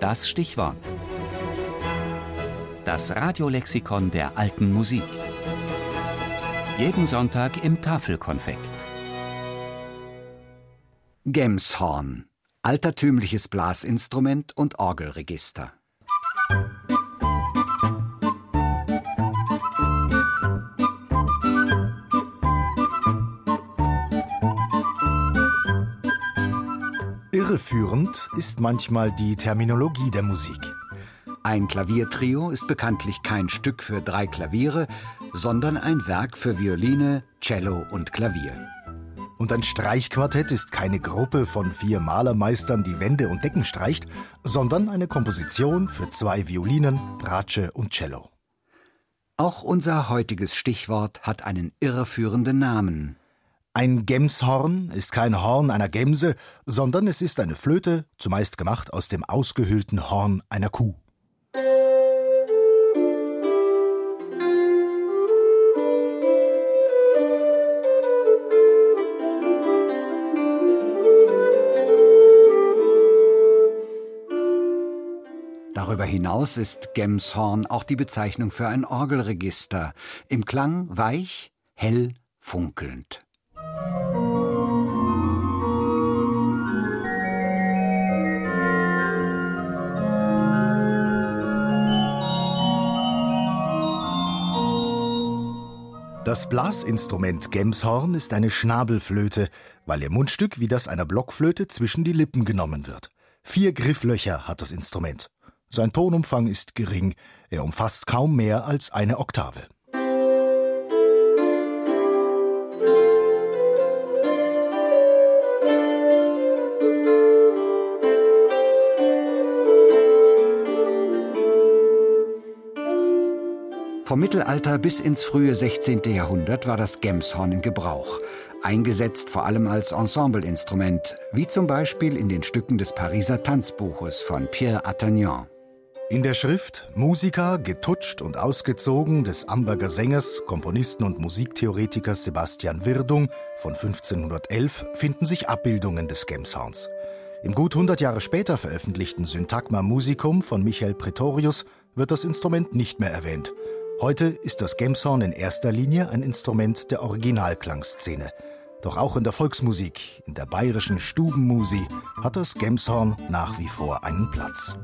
Das Stichwort. Das Radiolexikon der alten Musik. Jeden Sonntag im Tafelkonfekt. Gemshorn. Altertümliches Blasinstrument und Orgelregister. Irreführend ist manchmal die Terminologie der Musik. Ein Klaviertrio ist bekanntlich kein Stück für drei Klaviere, sondern ein Werk für Violine, Cello und Klavier. Und ein Streichquartett ist keine Gruppe von vier Malermeistern, die Wände und Decken streicht, sondern eine Komposition für zwei Violinen, Bratsche und Cello. Auch unser heutiges Stichwort hat einen irreführenden Namen. Ein Gemshorn ist kein Horn einer Gemse, sondern es ist eine Flöte, zumeist gemacht aus dem ausgehöhlten Horn einer Kuh. Darüber hinaus ist Gemshorn auch die Bezeichnung für ein Orgelregister, im Klang weich, hell, funkelnd. Das Blasinstrument Gemshorn ist eine Schnabelflöte, weil ihr Mundstück wie das einer Blockflöte zwischen die Lippen genommen wird. Vier Grifflöcher hat das Instrument. Sein Tonumfang ist gering, er umfasst kaum mehr als eine Oktave. Vom Mittelalter bis ins frühe 16. Jahrhundert war das Gemshorn in Gebrauch, eingesetzt vor allem als Ensembleinstrument, wie zum Beispiel in den Stücken des Pariser Tanzbuches von Pierre Attagnan. In der Schrift Musiker, getutscht und ausgezogen des Amberger Sängers, Komponisten und Musiktheoretikers Sebastian Wirdung von 1511 finden sich Abbildungen des Gemshorns. Im gut 100 Jahre später veröffentlichten Syntagma Musicum von Michael Pretorius wird das Instrument nicht mehr erwähnt. Heute ist das Gemshorn in erster Linie ein Instrument der Originalklangszene. Doch auch in der Volksmusik, in der bayerischen Stubenmusi, hat das Gemshorn nach wie vor einen Platz.